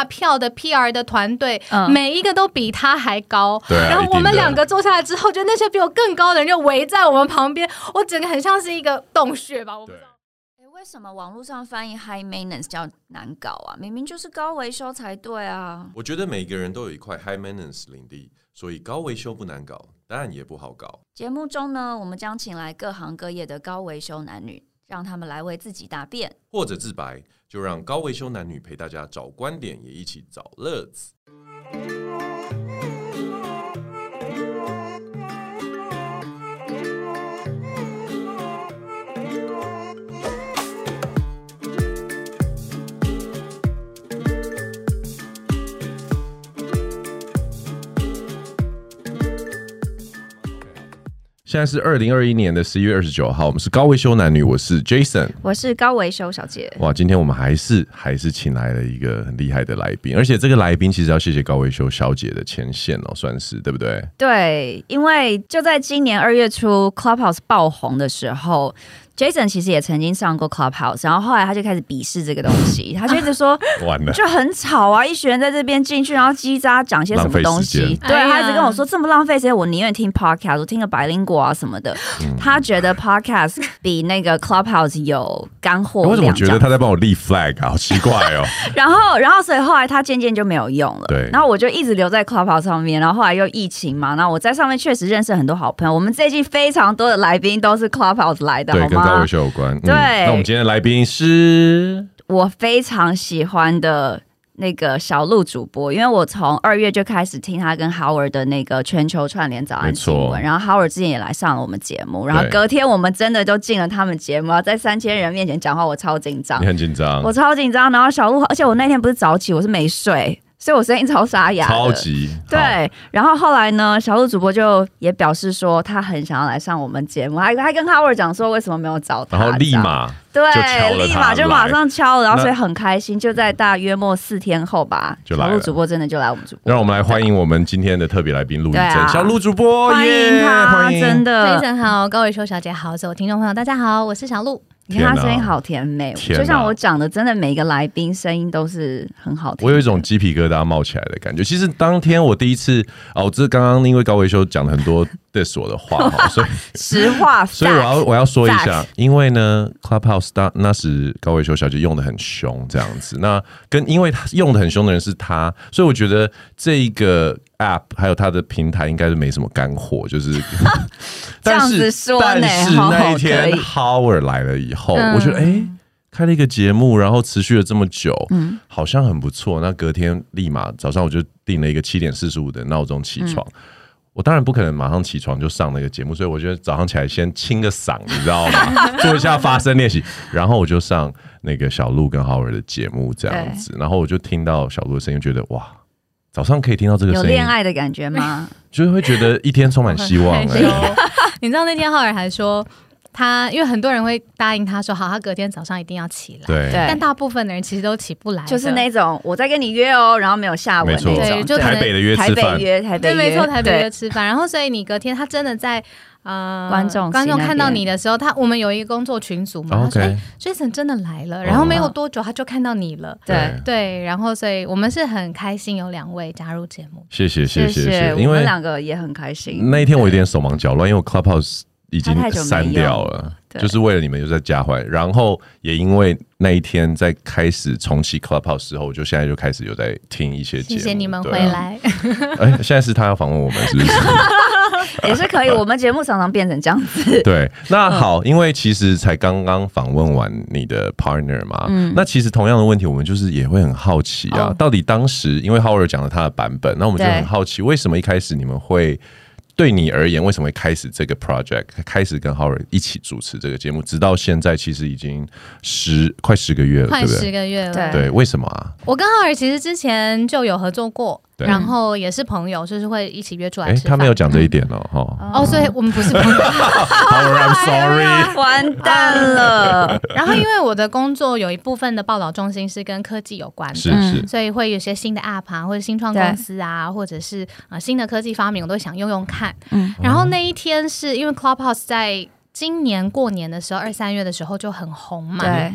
大票的 PR 的团队，嗯、每一个都比他还高。对、啊，然后我们两个坐下来之后，就那些比我更高的人就围在我们旁边，我整个很像是一个洞穴吧。我不知道。为什么网络上翻译 high maintenance 叫难搞啊？明明就是高维修才对啊！我觉得每个人都有一块 high maintenance 领地，所以高维修不难搞，当然也不好搞。节目中呢，我们将请来各行各业的高维修男女，让他们来为自己答辩，或者自白，就让高维修男女陪大家找观点，也一起找乐子。现在是二零二一年的十一月二十九号，我们是高维修男女，我是 Jason，我是高维修小姐。哇，今天我们还是还是请来了一个很厉害的来宾，而且这个来宾其实要谢谢高维修小姐的牵线哦，算是对不对？对，因为就在今年二月初 Clubhouse 爆红的时候。Jason 其实也曾经上过 Clubhouse，然后后来他就开始鄙视这个东西，他就一直说，完了，就很吵啊，一群人在这边进去，然后叽喳讲些什么东西，对，他一直跟我说这么浪费时间，我宁愿听 Podcast，我听个白灵果啊什么的。嗯、他觉得 Podcast 比那个 Clubhouse 有干货。为什么我觉得他在帮我立 flag 啊？好奇怪哦。然后，然后所以后来他渐渐就没有用了。对。然后我就一直留在 Clubhouse 上面，然后后来又疫情嘛，然后我在上面确实认识很多好朋友。我们这一季非常多的来宾都是 Clubhouse 来的，对，好吗？跟高维修有关。对、那我们今天的来宾是我非常喜欢的那个小鹿主播，因为我从二月就开始听他跟 Howard 的那个全球串联早安新闻，然后 Howard 之前也来上了我们节目，然后隔天我们真的就进了他们节目，在三千人面前讲话，我超紧张，你很紧张，我超紧张，然后小鹿，而且我那天不是早起，我是没睡。所以我声音超沙哑，超级对。然后后来呢，小鹿主播就也表示说，他很想要来上我们节目，还还跟 Howard 讲说为什么没有找他，然后立马对，立马就马上敲了，然后所以很开心，就在大约末四天后吧，小鹿主播真的就来我们主播。让我们来欢迎我们今天的特别来宾陆一真，啊、小鹿主播，欢迎他，真的非常好。各位修小姐好，所有听众朋友大家好，我是小鹿。你看他声音好甜美，就像我讲的，真的每一个来宾声音都是很好听。我有一种鸡皮疙瘩冒起来的感觉。其实当天我第一次哦，这刚刚因为高维修讲了很多 diss 我的话 哈，所以实话，所以我要我要说一下，因为呢，Clubhouse 当那时高伟修小姐用的很凶，这样子。那跟因为她用的很凶的人是她，所以我觉得这一个 app 还有它的平台应该是没什么干货，就是。这样子说呢，但是那一天 Howard 来了以后，我觉得哎、欸，开了一个节目，然后持续了这么久，嗯，好像很不错。那隔天立马早上我就定了一个七点四十五的闹钟起床。我当然不可能马上起床就上那个节目，所以我觉得早上起来先清个嗓，你知道吗？做一下发声练习，然后我就上那个小鹿跟 Howard 的节目这样子，然后我就听到小鹿的声音，觉得哇。早上可以听到这个声音，有恋爱的感觉吗？就是会觉得一天充满希望、欸。你知道那天浩尔还说他，因为很多人会答应他说好，他隔天早上一定要起来。对，但大部分的人其实都起不来，就是那种我在跟你约哦，然后没有下文那种。对，就台北的约吃饭，台北约，台北约，对，没错，台北约吃饭。然后所以你隔天他真的在。呃，观众观众看到你的时候，他我们有一个工作群组嘛，他说：“哎，Jason 真的来了。”然后没有多久，他就看到你了。对对，然后所以我们是很开心有两位加入节目。谢谢谢谢谢谢，我们两个也很开心。那一天我有点手忙脚乱，因为我 Clubhouse 已经删掉了，就是为了你们又在加回来。然后也因为那一天在开始重启 Clubhouse 之后，我就现在就开始有在听一些节目。谢谢你们回来。哎，现在是他要访问我们，是不是？也是可以，我们节目常常变成这样子。对，那好，因为其实才刚刚访问完你的 partner 嘛，嗯，那其实同样的问题，我们就是也会很好奇啊，哦、到底当时因为 Howard 讲了他的版本，那我们就很好奇，为什么一开始你们会？对你而言，为什么会开始这个 project，开始跟 Howard 一起主持这个节目，直到现在其实已经十快十个月了，快十个月了，对，为什么啊？我跟 Howard 其实之前就有合作过，对然后也是朋友，就是会一起约出来吃饭。他没有讲这一点哦，哈、嗯。哦，所以我们不是朋友。Howard，I'm sorry，完蛋了。然后因为我的工作有一部分的报道中心是跟科技有关的，是是，所以会有些新的 app 啊，或者新创公司啊，或者是啊新的科技发明，我都想用用看。嗯，然后那一天是因为 Clubhouse 在今年过年的时候，二三月的时候就很红嘛。对。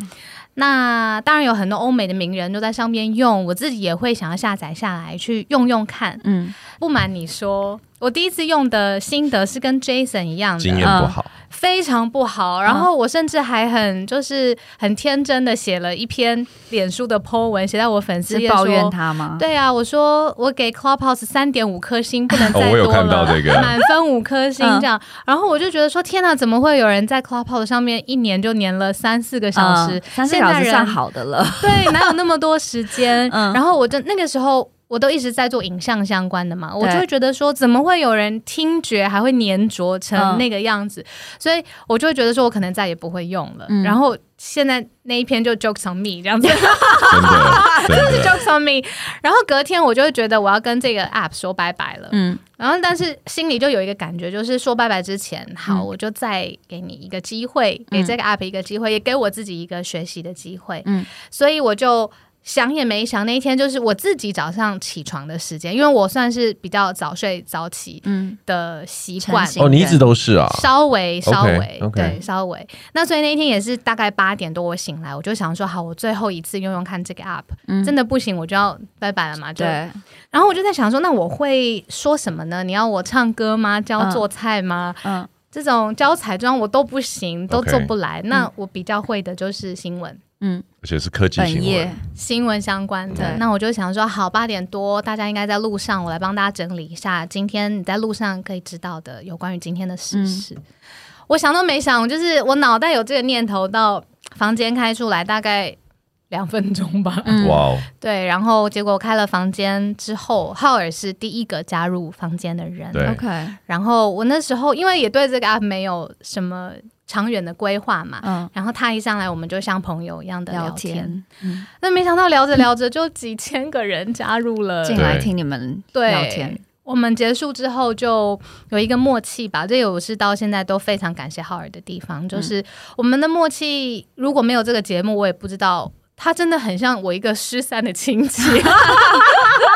那当然有很多欧美的名人都在上面用，我自己也会想要下载下来去用用看。嗯，不瞒你说，我第一次用的心得是跟 Jason 一样的，经验不好。嗯非常不好，然后我甚至还很就是很天真的写了一篇脸书的 po 文，写在我粉丝页抱怨他吗？对啊，我说我给 Clubhouse 三点五颗星，不能再 多了，哦、我有看到这个满分五颗星这样。嗯、然后我就觉得说，天哪，怎么会有人在 Clubhouse 上面一年就粘了三四个小时？三四个小时算好的了。对，哪有那么多时间？嗯、然后我就那个时候。我都一直在做影像相关的嘛，我就会觉得说，怎么会有人听觉还会粘着成那个样子？嗯、所以我就会觉得说，我可能再也不会用了。嗯、然后现在那一篇就 jokes on me 这样子，真的是 jokes on me。然后隔天我就会觉得我要跟这个 app 说拜拜了。嗯，然后但是心里就有一个感觉，就是说拜拜之前，好，我就再给你一个机会，嗯、给这个 app 一个机会，也给我自己一个学习的机会。嗯，所以我就。想也没想，那一天就是我自己早上起床的时间，因为我算是比较早睡早起的习惯。哦，你一直都是啊？稍微稍微，okay, okay. 对，稍微。那所以那一天也是大概八点多我醒来，我就想说，好，我最后一次用用看这个 app，、嗯、真的不行我就要拜拜了嘛。对。然后我就在想说，那我会说什么呢？你要我唱歌吗？教做菜吗？嗯，嗯这种教彩妆我都不行，都做不来。Okay, 那我比较会的就是新闻。嗯，而且是科技新闻，新闻相关的。那我就想说，好，八点多，大家应该在路上，我来帮大家整理一下今天你在路上可以知道的有关于今天的时事。嗯、我想都没想，就是我脑袋有这个念头，到房间开出来大概两分钟吧。哇、嗯，对，然后结果开了房间之后，浩尔是第一个加入房间的人。对，OK。然后我那时候因为也对这个 app 没有什么。长远的规划嘛，嗯，然后他一上来，我们就像朋友一样的聊天，嗯，那没想到聊着聊着就几千个人加入了。进来听你们聊天。我们结束之后就有一个默契吧，这也是到现在都非常感谢浩尔的地方，就是我们的默契，如果没有这个节目，我也不知道他真的很像我一个失散的亲戚。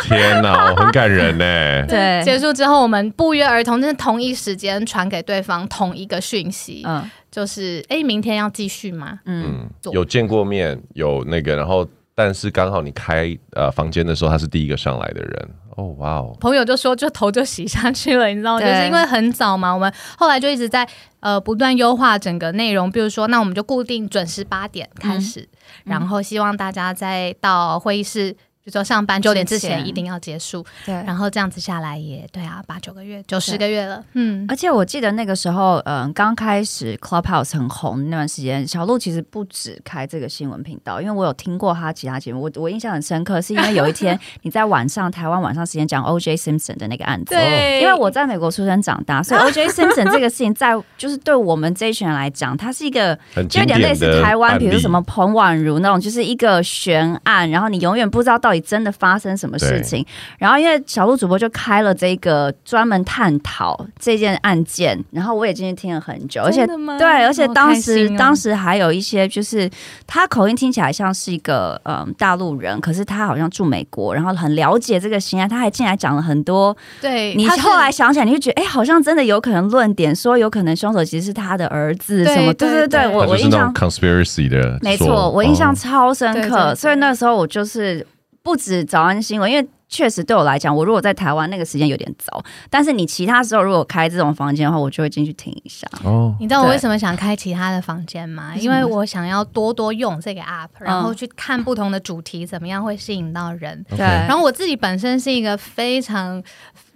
天哪，很感人呢。对，结束之后我们不约而同，就是同一时间传给对方同一个讯息，嗯。就是哎，明天要继续吗？嗯，有见过面，有那个，然后但是刚好你开呃房间的时候，他是第一个上来的人。哦，哇哦！朋友就说就头就洗下去了，你知道吗？就是因为很早嘛，我们后来就一直在呃不断优化整个内容，比如说那我们就固定准时八点开始，嗯、然后希望大家再到会议室。就说上班九点之前一定要结束，对，然后这样子下来也对啊，八九个月，九十个月了，嗯。而且我记得那个时候，嗯，刚开始 Clubhouse 很红那段时间，小鹿其实不止开这个新闻频道，因为我有听过他其他节目，我我印象很深刻，是因为有一天 你在晚上台湾晚上时间讲 O.J. Simpson 的那个案子，对，因为我在美国出生长大，所以 O.J. Simpson 这个事情在就是对我们这一群人来讲，它是一个就有点类似台湾，比如什么彭婉如那种，就是一个悬案，然后你永远不知道到底。真的发生什么事情？然后因为小鹿主播就开了这个专门探讨这件案件，然后我也进去听了很久，而且对，而且当时、哦、当时还有一些就是他口音听起来像是一个嗯大陆人，可是他好像住美国，然后很了解这个刑案，他还进来讲了很多。对，你后来想起来，你就觉得哎，好像真的有可能论点说有可能凶手其实是他的儿子什么？对对对，我我印象 conspiracy 的，没错，我印象超深刻，哦、所以那时候我就是。不止早安新闻，因为确实对我来讲，我如果在台湾那个时间有点早，但是你其他时候如果开这种房间的话，我就会进去听一下。哦，你知道我为什么想开其他的房间吗？因为我想要多多用这个 app，然后去看不同的主题怎么样会吸引到人。对，然后我自己本身是一个非常。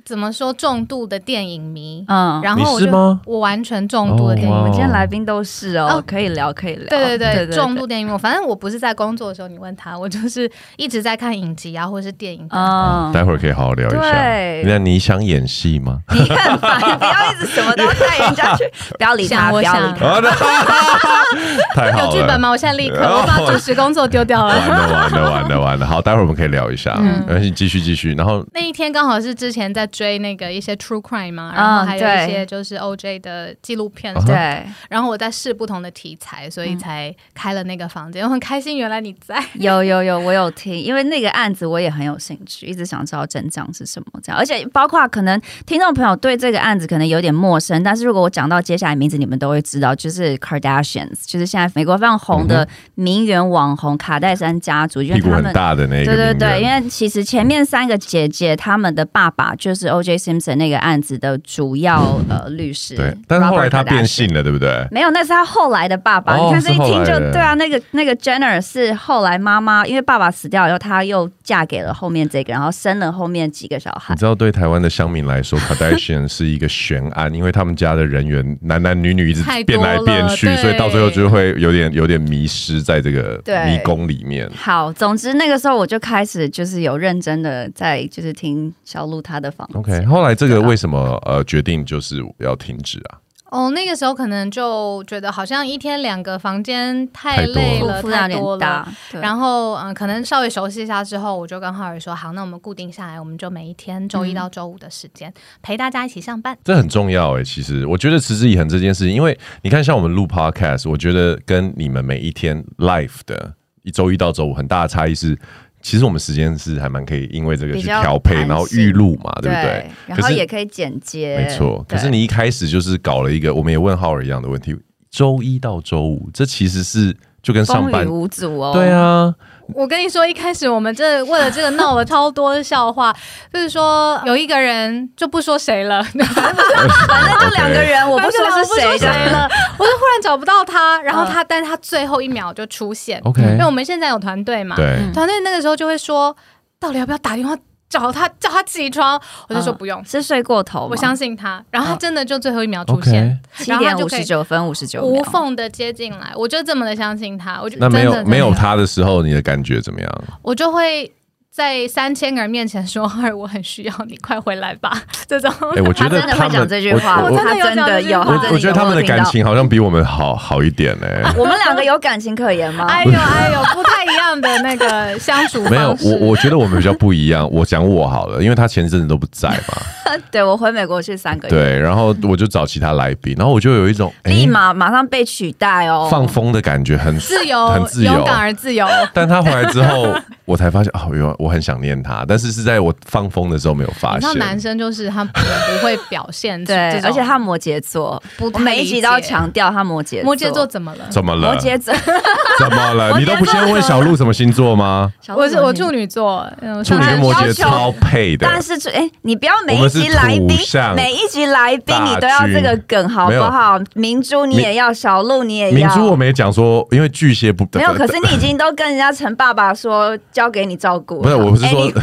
怎么说重度的电影迷？嗯，然后我就我完全重度的电影迷。我们今天来宾都是哦，可以聊，可以聊。对对对，重度电影迷。反正我不是在工作的时候，你问他，我就是一直在看影集啊，或者是电影。嗯，待会儿可以好好聊一下。对，那你想演戏吗？你很烦，不要一直什么都带人家去，不要理他，不要理他。太好了。有剧本吗？我现在立刻我把主持工作丢掉了。完了完了完了完了。好，待会儿我们可以聊一下。嗯，没关系，继续继续。然后那一天刚好是之前在。追那个一些 true crime 嘛，然后还有一些就是 OJ 的纪录片，对。然后我在试不同的题材，所以才开了那个房间。我很开心，原来你在。有有有，我有听，因为那个案子我也很有兴趣，一直想知道真相是什么。这样，而且包括可能听众朋友对这个案子可能有点陌生，但是如果我讲到接下来名字，你们都会知道，就是 Kardashians，就是现在美国非常红的名媛网红卡戴珊家族，因为他们很大的那个。对对对，因为其实前面三个姐姐他们的爸爸就是 O.J. Simpson 那个案子的主要呃律师。对，但是后来他变性了，对不对？没有，那是他后来的爸爸。你看这一听就对啊，那个那个 Jenner 是后来妈妈，因为爸爸死掉以后，她又嫁给了后面这个，然后生了后面几个小孩。你知道，对台湾的乡民来说，Kardashian 是一个悬案，因为他们家的人员男男女女一直变来变去，所以到最后就会有点有点迷失在这个迷宫里面。好，总之那个时候我就开始就是有认真的在就是听小鹿他的房子。OK，后来这个为什么呃决定就是要停止啊？哦，那个时候可能就觉得好像一天两个房间太累了，太多了。然后嗯、呃，可能稍微熟悉一下之后，我就跟浩宇说：“好，那我们固定下来，我们就每一天周一到周五的时间、嗯、陪大家一起上班。”这很重要哎，其实我觉得持之以恒这件事情，因为你看，像我们录 Podcast，我觉得跟你们每一天 Life 的一周一到周五很大的差异是。其实我们时间是还蛮可以，因为这个去调配，然后预录嘛，对不对？然后也可以剪接，没错。可是你一开始就是搞了一个，我们也问浩尔一样的问题：周一到周五，这其实是就跟上班无阻哦。对啊。我跟你说，一开始我们这为了这个闹了超多的笑话，就是说有一个人就不说谁了，反正就两个人，我不说是谁谁了，我就忽然找不到他，然后他，但是他最后一秒就出现，OK，因为我们现在有团队嘛，对，团队那个时候就会说，到底要不要打电话？找他叫他起床，我就说不用，嗯、是睡过头。我相信他，然后他真的就最后一秒出现，七点五十九分五十九秒，无缝的接进来，我就这么的相信他。我就那没有没有他的时候，你的感觉怎么样？我就会。在三千个人面前说：“二，我很需要你，快回来吧。”这种，哎，我觉得他真的会讲这句话，我真的有讲这句话。我觉得他们的感情好像比我们好好一点呢。我们两个有感情可言吗？哎呦哎呦，不太一样的那个相处。没有，我我觉得我们比较不一样。我讲我好了，因为他前阵子都不在嘛。对，我回美国去三个月。对，然后我就找其他来宾，然后我就有一种立马马上被取代哦，放风的感觉，很自由，很自由，勇敢而自由。但他回来之后，我才发现哦，原来我很想念他。但是是在我放风的时候没有发现。那男生就是他不会表现，对，而且他摩羯座，不，每一集都要强调他摩羯。摩羯座怎么了？怎么了？摩羯座 怎么了？你都不先问小鹿什么星座吗？我是我处女座，处女跟摩羯超配的。但是哎，你不要每一集来宾，每一集来宾你都要这个梗好不好？明珠你也要，小鹿你也要。明珠我没讲说，因为巨蟹不没有，可是你已经都跟人家陈爸爸说交给你照顾。我不是说。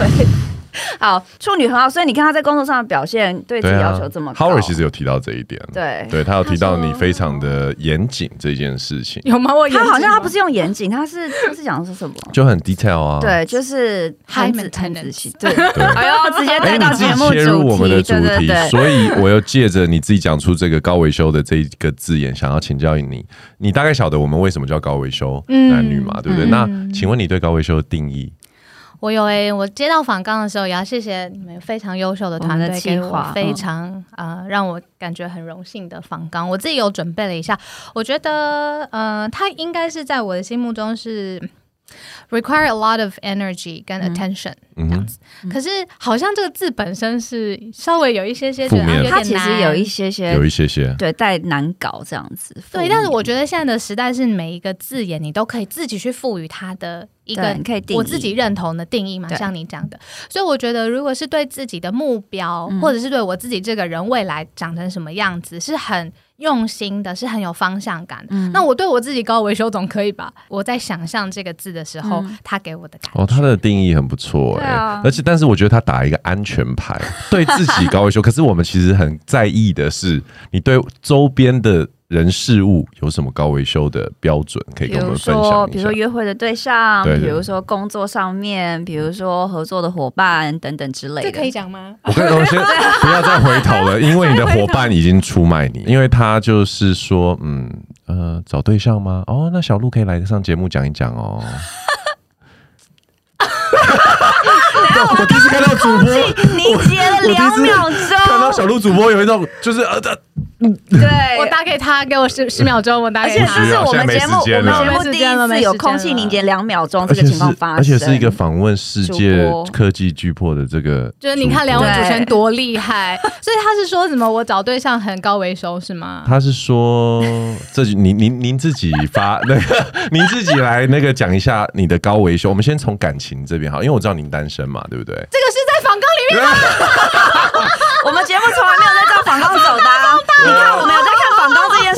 好，处女很好，所以你看他在工作上的表现，对自己要求这么高。Howard 其实有提到这一点，对，对他有提到你非常的严谨这件事情。有吗？我他好像他不是用严谨，他是他是讲的是什么？就很 detail 啊。对，就是很仔很仔细。对，哎呦，直接带到节目切入我们的主题，所以我又借着你自己讲出这个高维修的这一个字眼，想要请教你，你大概晓得我们为什么叫高维修男女嘛？对不对？那请问你对高维修的定义？我有诶、欸，我接到访纲的时候，也要谢谢你们非常优秀的团队，给我非常啊、嗯呃、让我感觉很荣幸的访纲。我自己有准备了一下，我觉得呃，他应该是在我的心目中是。Require a lot of energy 跟 attention、嗯、这样子，嗯、可是好像这个字本身是稍微有一些些觉得，它其实有一些些，有一些些，对，带难搞这样子。对，但是我觉得现在的时代是每一个字眼你都可以自己去赋予它的一个我自己认同的定义嘛，像你讲的。所以我觉得，如果是对自己的目标，嗯、或者是对我自己这个人未来长成什么样子，是很。用心的是很有方向感，嗯，那我对我自己高维修总可以吧？我在想象这个字的时候，他给我的感觉。哦，他的定义很不错哎，啊、而且但是我觉得他打一个安全牌，对自己高维修，可是我们其实很在意的是你对周边的。人事物有什么高维修的标准可以跟我们分享一下？比如说约会的对象，比如说工作上面，比如说合作的伙伴等等之类的。这可以讲吗？我跟我先 不要再回头了，因为你的伙伴已经出卖你，因为他就是说，嗯呃，找对象吗？哦，那小鹿可以来上节目讲一讲哦。我第一次看到主播凝结了两秒钟，看到小鹿主播有一种就是呃的，对，我打给他，给我十十秒钟，我打给他。而且这是我们节目，我们节目第一次有空气凝结两秒钟这个情况发生，而且是一个访问世界科技巨破的这个，就是你看两位主持人多厉害，所以他是说什么我找对象很高维修是吗？他是说这您您您自己发那个，您自己来那个讲一下你的高维修。我们先从感情这边好，因为我知道您单身嘛，对不对？这个是在访纲里面吗？我们节目从来没有在照访纲走的，啊，你看我们？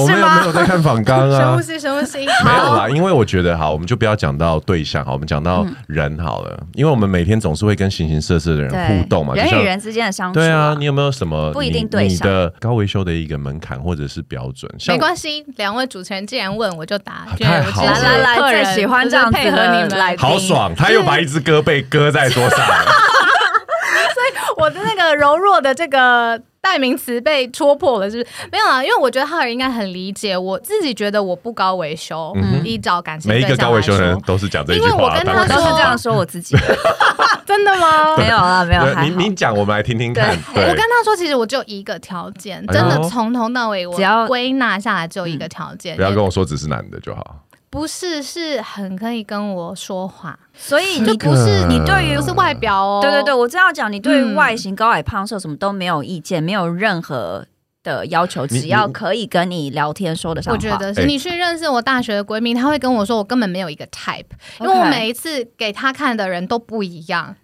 我们没有在看访纲啊。深呼吸，深呼吸。没有啦，因为我觉得好，我们就不要讲到对象好，我们讲到人好了，嗯。因为我们每天总是会跟形形色色的人互动嘛，人与人之间的相处，啊。对啊，你有没有什么不一定对象你的高维修的一个门槛或者是标准？没关系，两位主持人既然问，我就答。太好了，来来来，最喜欢这样配合你们来，好爽！他又把一只胳膊搁在桌上。所以我的那个柔弱的这个代名词被戳破了，是不是？没有啊，因为我觉得浩尔应该很理解。我自己觉得我不高维修，嗯，依照感情，每一个高维修的人都是讲这句话，因为我跟他都是这样说我自己的。真的吗？没有啊，没有。你你讲，我们来听听看。我跟他说，其实我就一个条件，真的从头到尾，我只要归纳下来就一个条件，不要跟我说只是男的就好。不是，是很可以跟我说话，所以就不是你对于不是外表哦，对对对，我这样讲，你对于外形高矮胖瘦什么都没有意见，没有任何的要求，只要可以跟你聊天说得上话。我觉得是你去认识我大学的闺蜜，她会跟我说，我根本没有一个 type，因为我每一次给她看的人都不一样。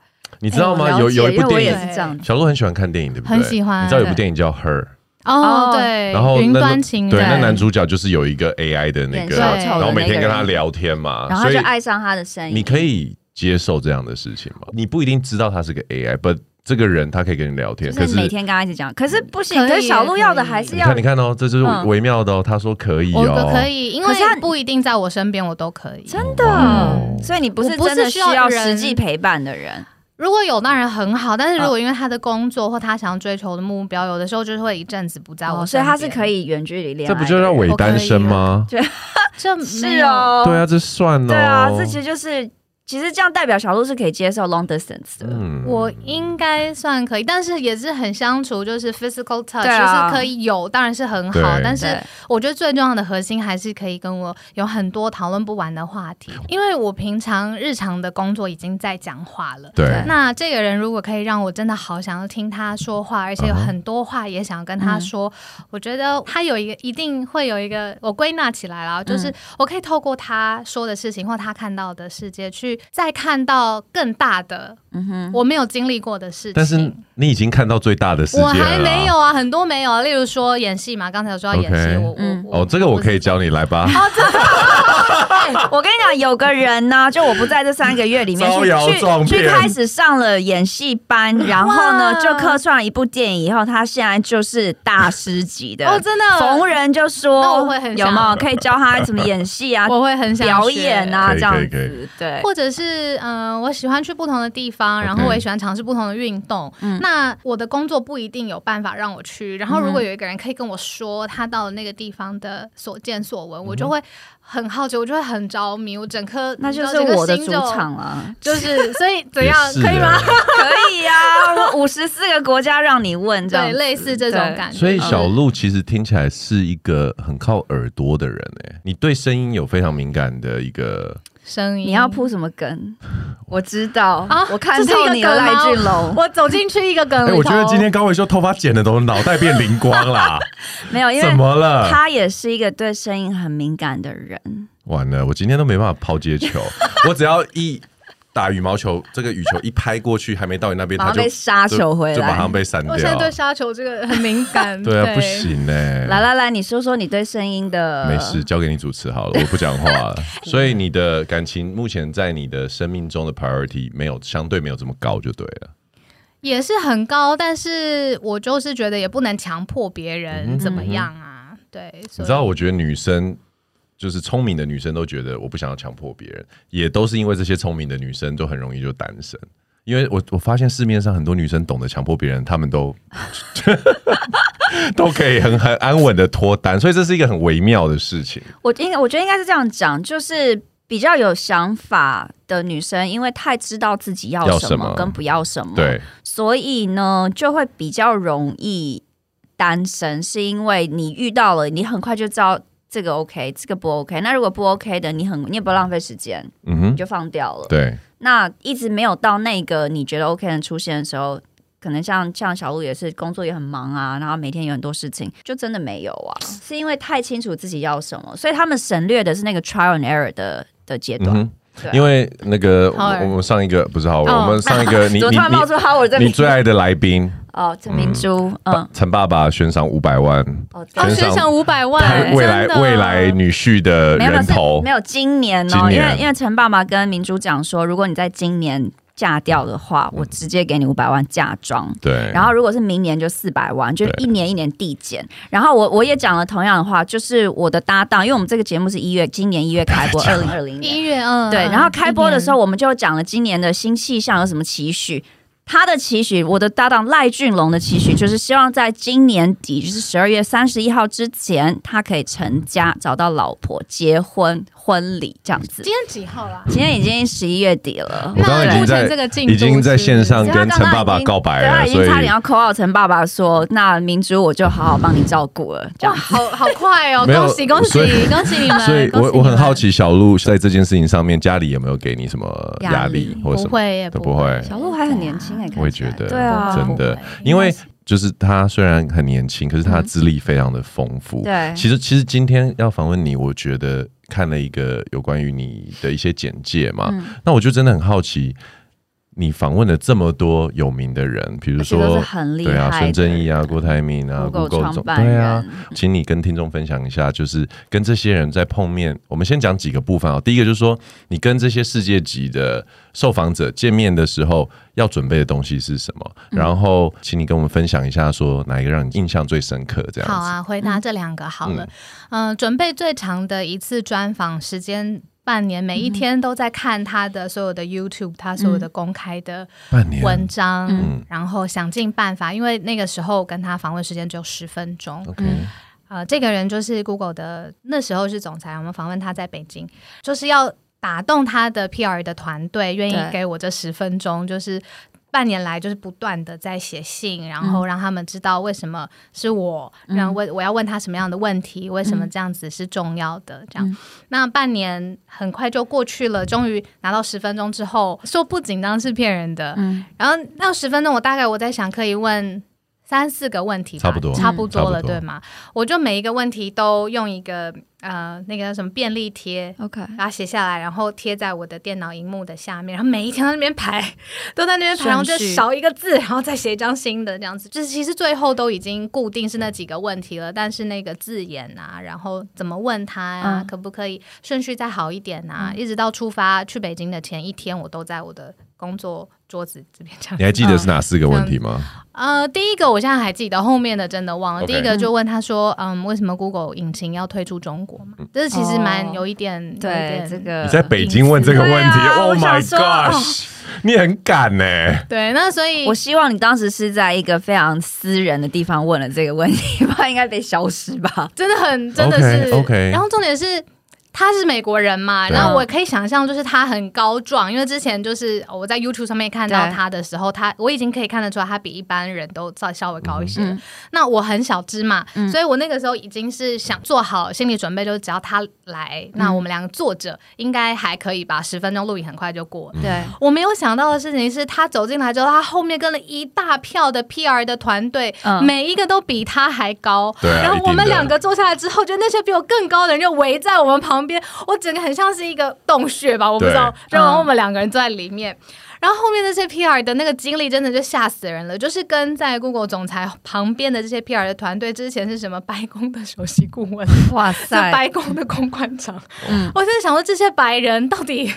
你知道吗？有有一部电影，小鹿很喜欢看电影，对不对？很喜欢。你知道有部电影叫《Her》。哦，对，然后云端情对，那男主角就是有一个 AI 的那个，然后每天跟他聊天嘛，然后就爱上他的声音。你可以接受这样的事情吗？你不一定知道他是个 AI，but 这个人他可以跟你聊天，可是每天跟他一起讲，可是不行。可是小鹿要的还是要，你看，你看哦，这就是微妙的哦。他说可以哦，可以，因为他不一定在我身边，我都可以，真的。所以你不是真的需要实际陪伴的人。如果有当然很好，但是如果因为他的工作或他想要追求的目标，有的时候就是会一阵子不在我身边，所以他是可以远距离恋爱。这不就叫伪单身吗？对这是哦，对啊，这算哦，对啊，这其实就是。其实这样代表小鹿是可以接受 long distance 的，嗯、我应该算可以，但是也是很相处，就是 physical touch，啊、就是可以有，当然是很好。但是我觉得最重要的核心还是可以跟我有很多讨论不完的话题，因为我平常日常的工作已经在讲话了。对，那这个人如果可以让我真的好想要听他说话，而且有很多话也想要跟他说，嗯、我觉得他有一个一定会有一个，我归纳起来了，就是我可以透过他说的事情或他看到的世界去。再看到更大的，嗯哼，我没有经历过的事情。但是你已经看到最大的世界了。我还没有啊，很多没有啊。例如说演戏嘛，刚才有说要演戏，我我哦，这个我可以教你来吧。我跟你讲，有个人呢，就我不在这三个月里面 去去开始上了演戏班，然后呢就客串一部电影，以后他现在就是大师级的哦，真的。逢人就说，我会很有没有可以教他怎么演戏啊？我会很想表演啊，这样子对，或者是嗯，我喜欢去不同的地方，然后我也喜欢尝试不同的运动。那我的工作不一定有办法让我去，然后如果有一个人可以跟我说他到了那个地方的所见所闻，我就会。很好奇，我就会很着迷，我整颗那就是我的主场了，就是 所以怎样可以吗？可以呀、啊，五十四个国家让你问，这样对，类似这种感觉。所以小鹿其实听起来是一个很靠耳朵的人哎，你对声音有非常敏感的一个。声音，你要铺什么梗？我知道啊，我看透你了，赖俊龙。我走进去一个梗。哎，我觉得今天高伟修头发剪的都脑袋变灵光啦。没有，因为怎么了？他也是一个对声音很敏感的人。完了，我今天都没办法抛接球，我只要一。打羽毛球，这个羽球一拍过去，还没到你那边，他就被杀球回来，就马上被闪掉。我现在对杀球这个很敏感。对啊，不行呢。来来来，你说说你对声音的。没事，交给你主持好了，我不讲话了。所以你的感情目前在你的生命中的 priority 没有相对没有这么高，就对了。也是很高，但是我就是觉得也不能强迫别人怎么样啊。对，你知道，我觉得女生。就是聪明的女生都觉得我不想要强迫别人，也都是因为这些聪明的女生都很容易就单身，因为我我发现市面上很多女生懂得强迫别人，她们都 都可以很很安稳的脱单，所以这是一个很微妙的事情。我应该我觉得应该是这样讲，就是比较有想法的女生，因为太知道自己要什么跟不要什么，对，所以呢就会比较容易。单身，是因为你遇到了，你很快就知道这个 OK，这个不 OK。那如果不 OK 的，你很你也不浪费时间，嗯哼，你就放掉了。对，那一直没有到那个你觉得 OK 的出现的时候，可能像像小鹿也是工作也很忙啊，然后每天有很多事情，就真的没有啊，是因为太清楚自己要什么，所以他们省略的是那个 trial and error 的的阶段。嗯因为那个我们上一个不是好，我们上一个你 你你最爱的来宾哦，陈明珠，嗯，陈爸爸悬赏五百万，哦，悬赏五百万，未来未来女婿的人头没有今年哦，因为因为陈爸爸跟明珠讲说，如果你在今年。嫁掉的话，我直接给你五百万嫁妆。对，然后如果是明年就四百万，就一年一年递减。然后我我也讲了同样的话，就是我的搭档，因为我们这个节目是一月，今年一月 开播，二零二零年一月，嗯，对。然后开播的时候，我们就讲了今年的新气象有什么期许。他的期许，我的搭档赖俊龙的期许，就是希望在今年底，就是十二月三十一号之前，他可以成家，找到老婆，结婚。婚礼这样子，今天几号了？今天已经十一月底了。我刚刚已经在这个已经在线上跟陈爸爸告白了，已经差点要 call out 陈爸爸说：“那明珠我就好好帮你照顾了。”这样好好快哦！恭喜恭喜恭喜你们！所以我我很好奇，小鹿在这件事情上面，家里有没有给你什么压力或什么？不会，都不会。小鹿还很年轻哎，我也觉得，对啊，真的，因为。就是他虽然很年轻，可是他资历非常的丰富。对，其实其实今天要访问你，我觉得看了一个有关于你的一些简介嘛，那我就真的很好奇。你访问了这么多有名的人，比如说，对啊，孙正义啊，郭台铭啊，Google 总，对啊，请你跟听众分享一下，就是跟这些人在碰面。我们先讲几个部分啊。第一个就是说，你跟这些世界级的受访者见面的时候，要准备的东西是什么？然后，请你跟我们分享一下，说哪一个让你印象最深刻？这样。好啊，回答这两个好了。嗯，准备最长的一次专访时间。半年，每一天都在看他的所有的 YouTube，他所有的公开的文章，嗯、然后想尽办法，因为那个时候跟他访问时间只有十分钟。OK，呃，这个人就是 Google 的，那时候是总裁，我们访问他在北京，就是要打动他的 PR 的团队，愿意给我这十分钟，就是。半年来就是不断的在写信，然后让他们知道为什么是我，然后问我要问他什么样的问题，为什么这样子是重要的。这样，那半年很快就过去了，终于拿到十分钟之后，说不紧张是骗人的。然后那十分钟，我大概我在想可以问三四个问题吧，差不多，差不多了，对吗？我就每一个问题都用一个。呃，那个叫什么便利贴，OK，把它写下来，然后贴在我的电脑荧幕的下面，然后每一天在那边排，都在那边排，然后就少一个字，然后再写一张新的这样子。就是其实最后都已经固定是那几个问题了，但是那个字眼啊，然后怎么问他呀，嗯、可不可以顺序再好一点啊？嗯、一直到出发去北京的前一天，我都在我的工作桌子这边这样。你还记得是哪四个问题吗？呃，第一个我现在还记得，后面的真的忘了。第一个就问他说，嗯，为什么 Google 引擎要退出中国嘛？这是其实蛮有一点，对这个你在北京问这个问题，Oh my gosh，你很敢呢。对，那所以我希望你当时是在一个非常私人的地方问了这个问题，不然应该被消失吧？真的很，真的是 OK。然后重点是。他是美国人嘛，然后我可以想象，就是他很高壮，因为之前就是我在 YouTube 上面看到他的时候，他我已经可以看得出来，他比一般人都稍稍微高一些。那我很小只嘛，所以我那个时候已经是想做好心理准备，就是只要他来，那我们两个坐着应该还可以吧？十分钟录影很快就过。对，我没有想到的事情是他走进来之后，他后面跟了一大票的 PR 的团队，每一个都比他还高。然后我们两个坐下来之后，就那些比我更高的人就围在我们旁边。我整个很像是一个洞穴吧，我不知道，然后我们两个人坐在里面，然后后面那些 PR 的那个经历真的就吓死人了，就是跟在 Google 总裁旁边的这些 PR 的团队之前是什么白宫的首席顾问，哇塞，白宫的公关长，嗯，我在想说这些白人到底。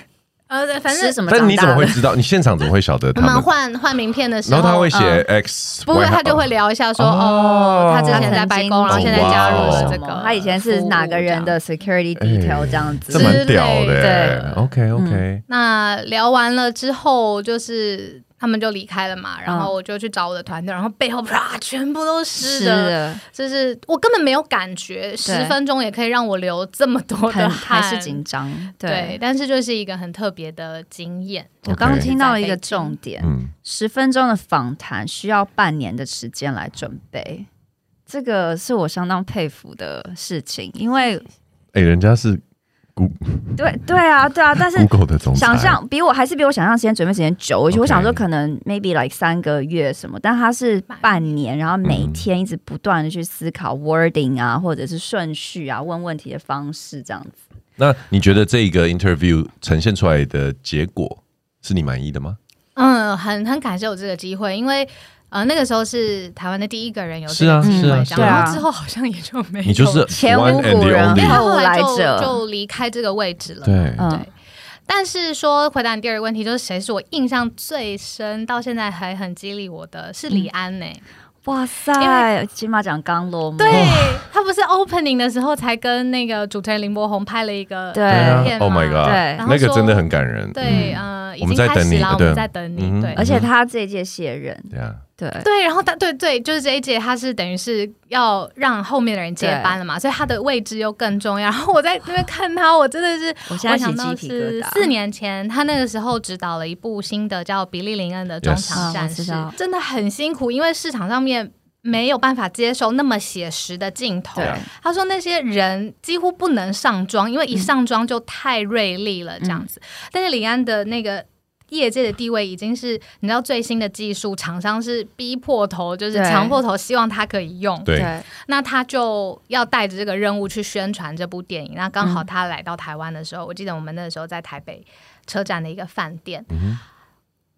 呃，反正什么？但你怎么会知道？你现场怎么会晓得他们？我们换换名片的时候，然后他会写 X，不会，他就会聊一下说，哦，他之前在白宫，然后现在加入了这个，他以前是哪个人的 security detail 这样子，这么屌的，对，OK OK。那聊完了之后，就是。他们就离开了嘛，然后我就去找我的团队，然后背后啪，全部都湿的，就是我根本没有感觉，十分钟也可以让我流这么多的汗，还是紧张，对，但是就是一个很特别的经验。我刚刚听到了一个重点，十分钟的访谈需要半年的时间来准备，这个是我相当佩服的事情，因为哎、欸，人家是。对对啊，对啊，但是想象比我还是比我想象时间准备时间久，而且我想说可能 maybe like 三个月什么，但他是半年，然后每天一直不断的去思考 wording 啊，或者是顺序啊，问问题的方式这样子。那你觉得这个 interview 呈现出来的结果是你满意的吗？嗯，很很感谢有这个机会，因为。呃，那个时候是台湾的第一个人有这个机会，啊啊、然后之后好像也就没有，你就是前无古人后来者，就离开这个位置了。对对，嗯、但是说回答你第二个问题，就是谁是我印象最深，到现在还很激励我的是李安呢、欸。嗯哇塞！金马奖刚落幕，对，他不是 opening 的时候才跟那个主持人林柏宏拍了一个对片，Oh my god，对，那个真的很感人。对，嗯，我们在等你，我们在等你。对，而且他这一届卸任，对啊，对对，然后他对对，就是这一届他是等于是要让后面的人接班了嘛，所以他的位置又更重要。然后我在那边看他，我真的是，我现在想到是四年前他那个时候指导了一部新的叫《比利林恩的中场战士》，真的很辛苦，因为市场上面。没有办法接受那么写实的镜头。他说那些人几乎不能上妆，因为一上妆就太锐利了，这样子。嗯、但是李安的那个业界的地位已经是，你知道最新的技术，厂商是逼破头，就是强迫头，希望他可以用。对，那他就要带着这个任务去宣传这部电影。那刚好他来到台湾的时候，嗯、我记得我们那时候在台北车站的一个饭店。嗯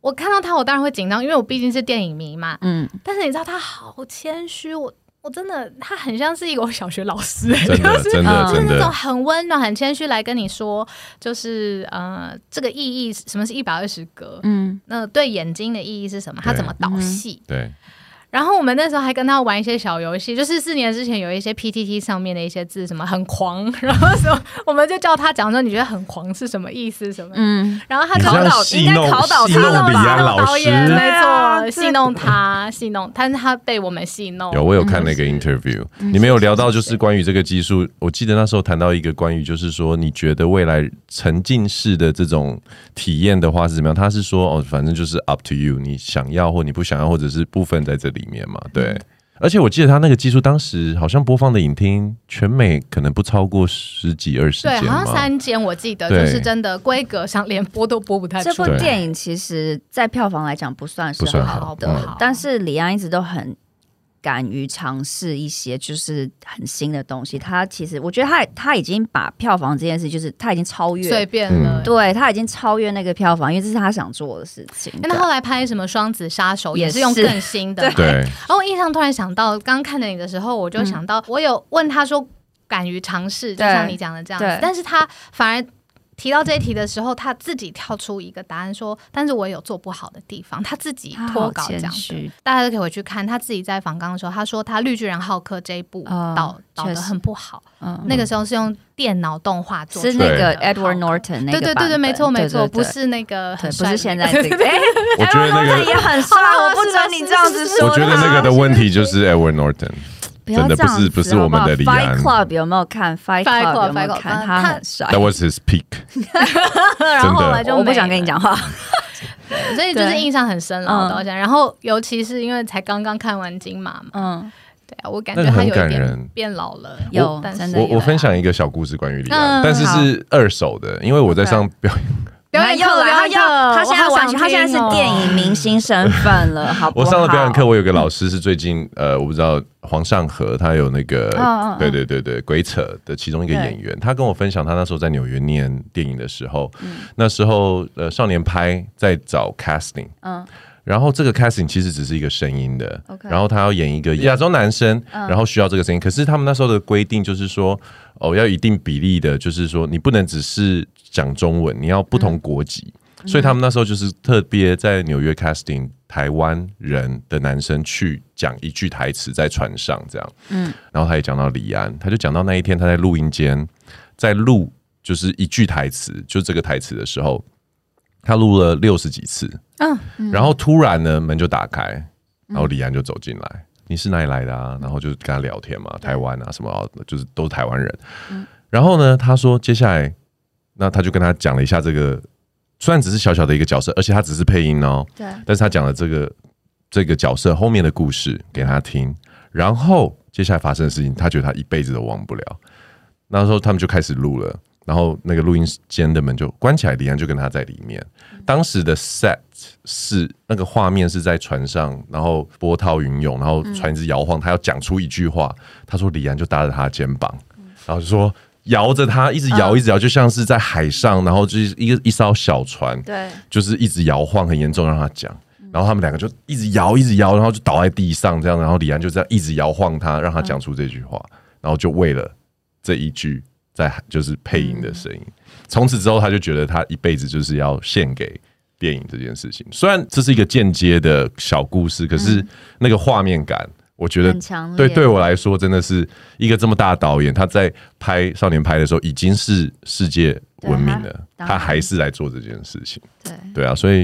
我看到他，我当然会紧张，因为我毕竟是电影迷嘛。嗯，但是你知道他好谦虚，我我真的他很像是一个小学老师，真的真的就是那种很温暖、很谦虚来跟你说，就是呃，这个意义什么是一百二十格？嗯，那对眼睛的意义是什么？他怎么导戏？对。然后我们那时候还跟他玩一些小游戏，就是四年之前有一些 PTT 上面的一些字，什么很狂，然后说我们就叫他讲说，你觉得很狂是什么意思？什么？嗯，然后他考导应该考导他了吧？导演没错，戏弄他，戏弄，但是他被我们戏弄。有，我有看那个 interview，你们有聊到就是关于这个技术，我记得那时候谈到一个关于就是说，你觉得未来沉浸式的这种体验的话是怎么样？他是说哦，反正就是 up to you，你想要或你不想要，或者是部分在这里。里面嘛，对，而且我记得他那个技术，当时好像播放的影厅全美可能不超过十几二十间，对，好像三间，我记得就是真的规格上连播都播不太出。这部电影其实，在票房来讲不算是很好的，好，但是李安一直都很。敢于尝试一些就是很新的东西，他其实我觉得他他已经把票房这件事，就是他已经超越随便了，对他已经超越那个票房，因为这是他想做的事情。那他后来拍什么《双子杀手》也是用更新的，对。然后我印象突然想到，刚看到你的时候，我就想到，我有问他说，敢于尝试，就像你讲的这样子，但是他反而。提到这一题的时候，他自己跳出一个答案说：“但是我有做不好的地方。”他自己脱稿讲的，大家都可以回去看。他自己在访纲的时候，他说他《绿巨人浩克》这一部导导的很不好。那个时候是用电脑动画做，是那个 Edward Norton 那个。对对对对，没错没错，不是那个，不是现在这个。我觉得那个也很 帅，我不准你这样子说。我觉得那个的问题就是 Edward Norton。真的不是不是我们的李安。Fight Club 有没有看？Fight Club 有没有看？他很帅。That was his peak。然后后来就我不想跟你讲话。所以就是印象很深了，到现在。然后尤其是因为才刚刚看完金马嘛，嗯，对啊，我感觉他有点变老了。有，我我分享一个小故事关于李安，但是是二手的，因为我在上表演。表演课了，他要他现在完全，他现在是电影明星身份了，好不好？我上了表演课，我有个老师是最近呃，我不知道黄尚和，他有那个对对对对鬼扯的其中一个演员，他跟我分享他那时候在纽约念电影的时候，那时候呃少年拍在找 casting，嗯，然后这个 casting 其实只是一个声音的，然后他要演一个亚洲男生，然后需要这个声音，可是他们那时候的规定就是说，哦，要一定比例的，就是说你不能只是。讲中文，你要不同国籍，嗯、所以他们那时候就是特别在纽约 casting 台湾人的男生去讲一句台词在船上这样，嗯，然后他也讲到李安，他就讲到那一天他在录音间在录就是一句台词，就这个台词的时候，他录了六十几次，嗯，嗯然后突然呢门就打开，然后李安就走进来，嗯、你是哪里来的啊？然后就跟他聊天嘛，台湾啊什么，就是都是台湾人，嗯、然后呢他说接下来。那他就跟他讲了一下这个，虽然只是小小的一个角色，而且他只是配音哦。对。但是他讲了这个这个角色后面的故事给他听，然后接下来发生的事情，他觉得他一辈子都忘不了。那时候他们就开始录了，然后那个录音间的门就关起来，李安就跟他在里面。当时的 set 是那个画面是在船上，然后波涛云涌，然后船一直摇晃，他要讲出一句话，他说李安就搭着他的肩膀，然后就说摇着他，一直摇，一直摇，就像是在海上，然后就是一个一艘小船，对，就是一直摇晃很严重，让他讲。然后他们两个就一直摇，一直摇，然后就倒在地上这样。然后李安就这样一直摇晃他，让他讲出这句话。然后就为了这一句，在就是配音的声音。从此之后，他就觉得他一辈子就是要献给电影这件事情。虽然这是一个间接的小故事，可是那个画面感。我觉得对，对我来说，真的是一个这么大的导演，他在拍《少年派》的时候已经是世界闻名了，他还是来做这件事情。对对啊，所以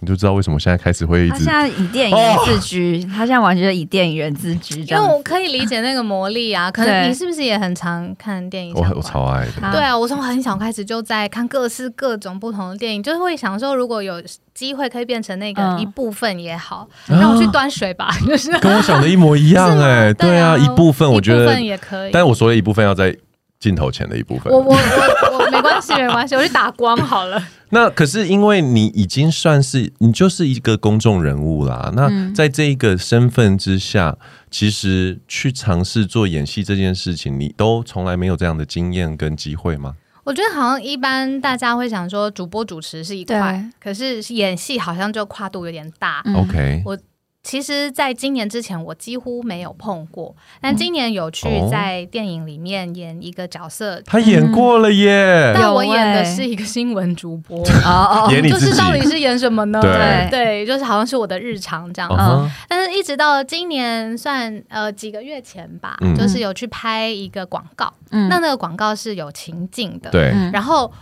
你就知道为什么现在开始会一直。他现在以电影人自居，他现在完全以电影人自居。因为我可以理解那个魔力啊，可能你是不是也很常看电影？我我超爱的。对啊，我从很小开始就在看各式各种不同的电影，就是会想说，如果有机会可以变成那个一部分也好，让我去端水吧。就是跟我想的一模一样哎，对啊，一部分我觉得也可以，但是我说的一部分要在。镜头前的一部分，我我我我没关系没关系，我去打光好了。那可是因为你已经算是你就是一个公众人物啦。那在这一个身份之下，其实去尝试做演戏这件事情，你都从来没有这样的经验跟机会吗？我觉得好像一般大家会想说，主播主持是一块，可是演戏好像就跨度有点大。OK，我。其实，在今年之前，我几乎没有碰过。但今年有去在电影里面演一个角色，他演过了耶。但我演的是一个新闻主播 哦，就是到底是演什么呢？对对，就是好像是我的日常这样子。但是一直到今年，算呃几个月前吧，就是有去拍一个广告。那那个广告是有情境的，对，然后。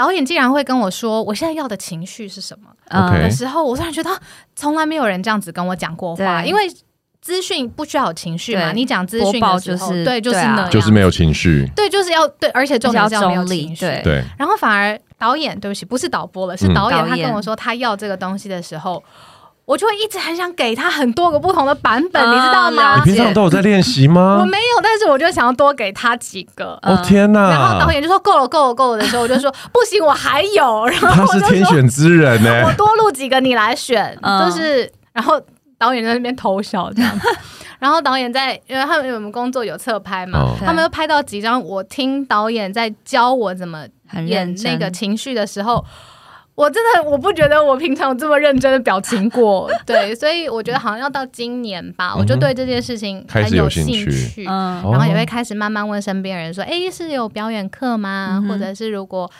导演竟然会跟我说：“我现在要的情绪是什么？” Okay. 的时候，我突然觉得从来没有人这样子跟我讲过话。因为资讯不需要有情绪嘛，你讲资讯的时候，就是、对，就是那样、啊，就是没有情绪，对，就是要对，而且重点是要没有情绪，对。然后反而导演，对不起，不是导播了，是导演，他跟我说他要这个东西的时候。嗯我就会一直很想给他很多个不同的版本，你知道吗？你平常都有在练习吗？我没有，但是我就想要多给他几个。哦天哪！然后导演就说够了，够了，够了的时候，我就说不行，我还有。然后他是天选之人呢，我多录几个你来选，就是然后导演在那边偷笑这样。然后导演在，因为他们我们工作有侧拍嘛，他们又拍到几张，我听导演在教我怎么演那个情绪的时候。我真的我不觉得我平常有这么认真的表情过，对，所以我觉得好像要到今年吧，我就对这件事情开始有兴趣，嗯，然后也会开始慢慢问身边人说，哎，是有表演课吗？或者是如果，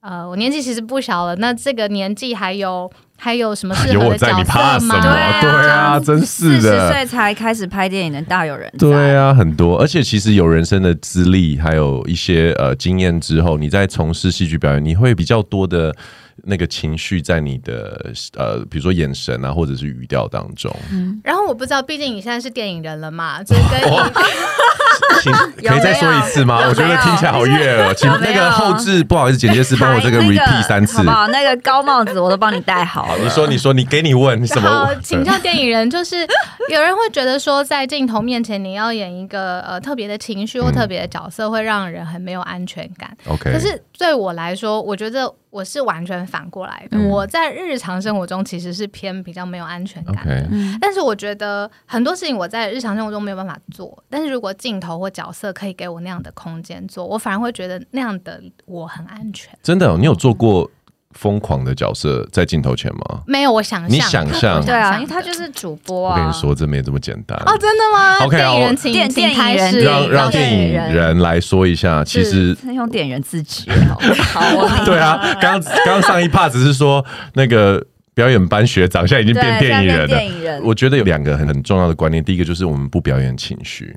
呃，我年纪其实不小了，那这个年纪还有还有什么适合的角色吗？对啊，真是的，四十岁才开始拍电影的大有人在，对啊，很多，而且其实有人生的资历，还有一些呃经验之后，你在从事戏剧表演，你会比较多的。那个情绪在你的呃，比如说眼神啊，或者是语调当中。嗯，然后我不知道，毕竟你现在是电影人了嘛，这跟你 可以再说一次吗？我觉得听起来好悦耳。请那个后置，不好意思，剪接师帮我这个 repeat 三次，好不好？那个高帽子我都帮你戴好。你说，你说，你给你问你什么？好，请教电影人，就是有人会觉得说，在镜头面前你要演一个呃特别的情绪或特别的角色，会让人很没有安全感。OK，可是对我来说，我觉得。我是完全反过来的，嗯、我在日常生活中其实是偏比较没有安全感的.但是我觉得很多事情我在日常生活中没有办法做，但是如果镜头或角色可以给我那样的空间做，我反而会觉得那样的我很安全。真的、哦，你有做过？疯狂的角色在镜头前吗？没有，我想象。你想象？对啊，因为他就是主播啊。我跟你说，这没这么简单哦，真的吗？OK，电影人，请电影人让让电影人来说一下。其实用电影人自己。好，对啊，刚刚上一 part 只是说那个表演班学长，现在已经变电影人了。电影人，我觉得有两个很很重要的观念，第一个就是我们不表演情绪，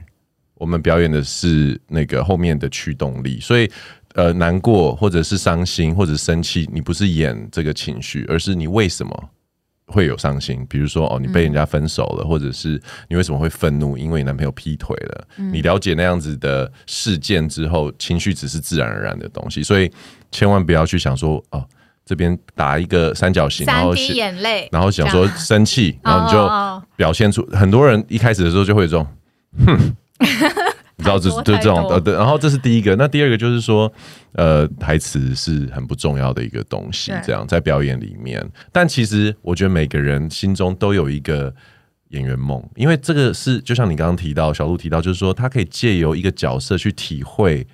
我们表演的是那个后面的驱动力，所以。呃，难过或者是伤心或者生气，你不是演这个情绪，而是你为什么会有伤心？比如说，哦，你被人家分手了，嗯、或者是你为什么会愤怒？因为你男朋友劈腿了。嗯、你了解那样子的事件之后，情绪只是自然而然的东西，所以千万不要去想说，哦，这边打一个三角形，然后滴眼泪，然后想说生气，然后你就表现出。很多人一开始的时候就会有这种。哼。你知道，就就这种呃，对。然后这是第一个，那第二个就是说，呃，台词是很不重要的一个东西，这样在表演里面。但其实我觉得每个人心中都有一个演员梦，因为这个是就像你刚刚提到，小鹿提到，就是说他可以借由一个角色去体会。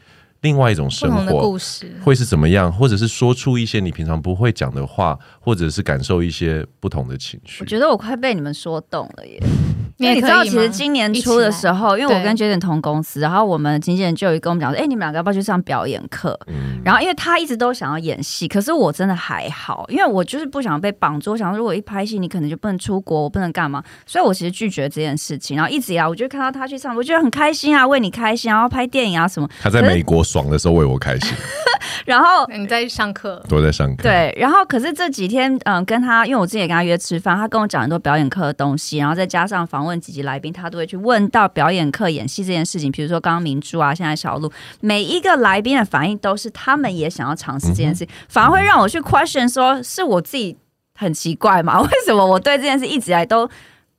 另外一种生活故事会是怎么样，或者是说出一些你平常不会讲的话，或者是感受一些不同的情绪。我觉得我快被你们说动了耶！因为你知道，其实今年初的时候，因为我跟 Jaden 同公司，然后我们经纪人就有跟我们讲说：“哎、欸，你们两个要不要去上表演课？”嗯、然后因为他一直都想要演戏，可是我真的还好，因为我就是不想被绑住。我想说，如果一拍戏，你可能就不能出国，我不能干嘛，所以我其实拒绝这件事情。然后一直以来，我就看到他去上，我觉得很开心啊，为你开心，然后拍电影啊什么。他在美国。爽的时候为我开心，然后你在上课，都在上课。对，然后可是这几天，嗯，跟他，因为我自己也跟他约吃饭，他跟我讲很多表演课的东西，然后再加上访问问几集来宾，他都会去问到表演课演戏这件事情。比如说刚刚明珠啊，现在小鹿，每一个来宾的反应都是他们也想要尝试这件事，反而会让我去 question 说，是我自己很奇怪吗？为什么我对这件事一直来都。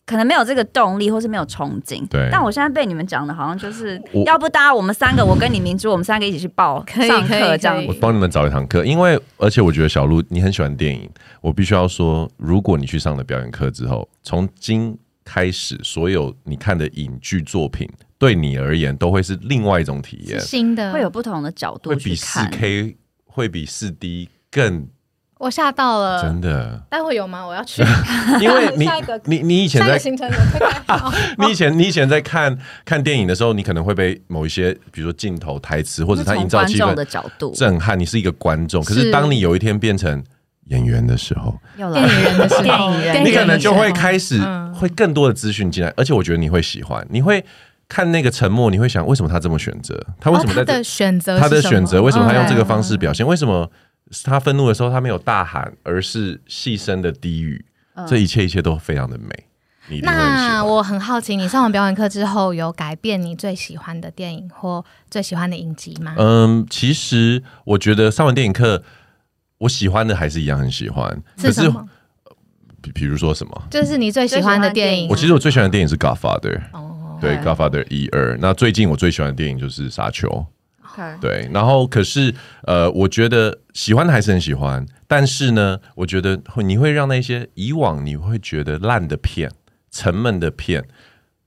可能没有这个动力，或是没有憧憬。对，但我现在被你们讲的，好像就是要不搭我们三个，我跟你明珠，我们三个一起去报上课这样。我帮你们找一堂课，因为而且我觉得小鹿你很喜欢电影，我必须要说，如果你去上了表演课之后，从今开始，所有你看的影剧作品，对你而言都会是另外一种体验，新的，会有不同的角度，会比四 K 会比四 D 更。我吓到了，真的。待会有吗？我要去，因为你 你你以前在 你以前你以前在看看电影的时候，你可能会被某一些，比如说镜头、台词，或者他营造气氛的角度震撼。你是一个观众，可是当你有一天变成演员的时候，电影人的时候，你可能就会开始会更多的资讯进来，而且我觉得你会喜欢，你会看那个沉默，你会想为什么他这么选择？他为什么在这选择？他的选择为什么他用这个方式表现？为什么？他愤怒的时候，他没有大喊，而是细声的低语。嗯、这一切一切都非常的美。那我很好奇，你上完表演课之后，有改变你最喜欢的电影或最喜欢的影集吗？嗯，其实我觉得上完电影课，我喜欢的还是一样很喜欢。是什么？比比如说什么？就是你最喜欢的电影。我其实我最喜欢的电影是《Godfather》。哦，对，《Godfather》一二。那最近我最喜欢的电影就是《沙丘》。对，然后可是呃，我觉得喜欢的还是很喜欢，但是呢，我觉得会你会让那些以往你会觉得烂的片、沉闷的片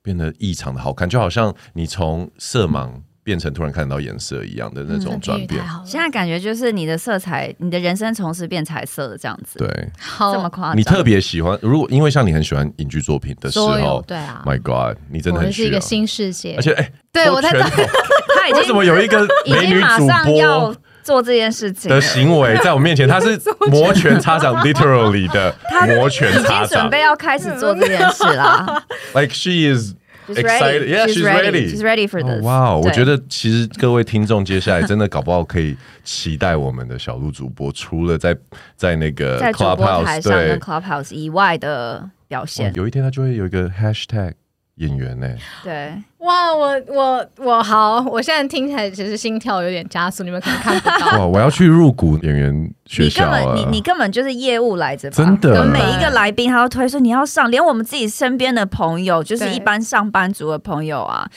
变得异常的好看，就好像你从色盲变成突然看到颜色一样的那种转变。嗯、现在感觉就是你的色彩，你的人生从此变彩色的这样子。对，好这么夸张。你特别喜欢，如果因为像你很喜欢影剧作品的时候，对啊，My God，你真的很是一个新世界，而且哎，对我在这。为什么有一个美女主播做这件事情的行为在我面前？他是摩拳擦掌，literally 的摩拳擦掌，准备要开始做这件事啦。Like she is excited, yeah, she's ready, she's ready for this. Wow，我觉得其实各位听众接下来真的搞不好可以期待我们的小鹿主播，除了在在那个 Clubhouse 对 Clubhouse 以外的表现，有一天他就会有一个 hashtag。演员呢、欸？对，哇，我我我好，我现在听起来其实心跳有点加速，你们可能看不到。哇，我要去入股演员学校了。你根本你你根本就是业务来着，真的。每一个来宾他都推说你要上，连我们自己身边的朋友，就是一般上班族的朋友啊，